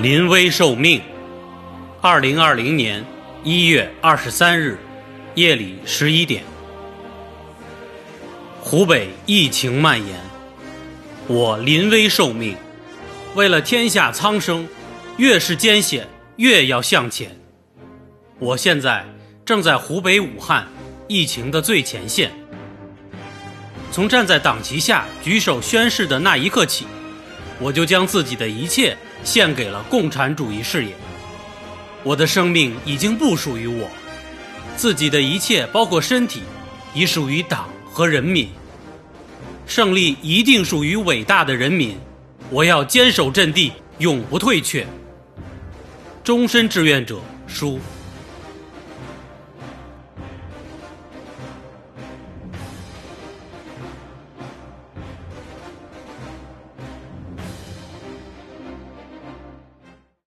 临危受命。二零二零年一月二十三日夜里十一点，湖北疫情蔓延，我临危受命，为了天下苍生，越是艰险越要向前。我现在正在湖北武汉疫情的最前线，从站在党旗下举手宣誓的那一刻起，我就将自己的一切。献给了共产主义事业。我的生命已经不属于我，自己的一切，包括身体，已属于党和人民。胜利一定属于伟大的人民。我要坚守阵地，永不退却。终身志愿者，书。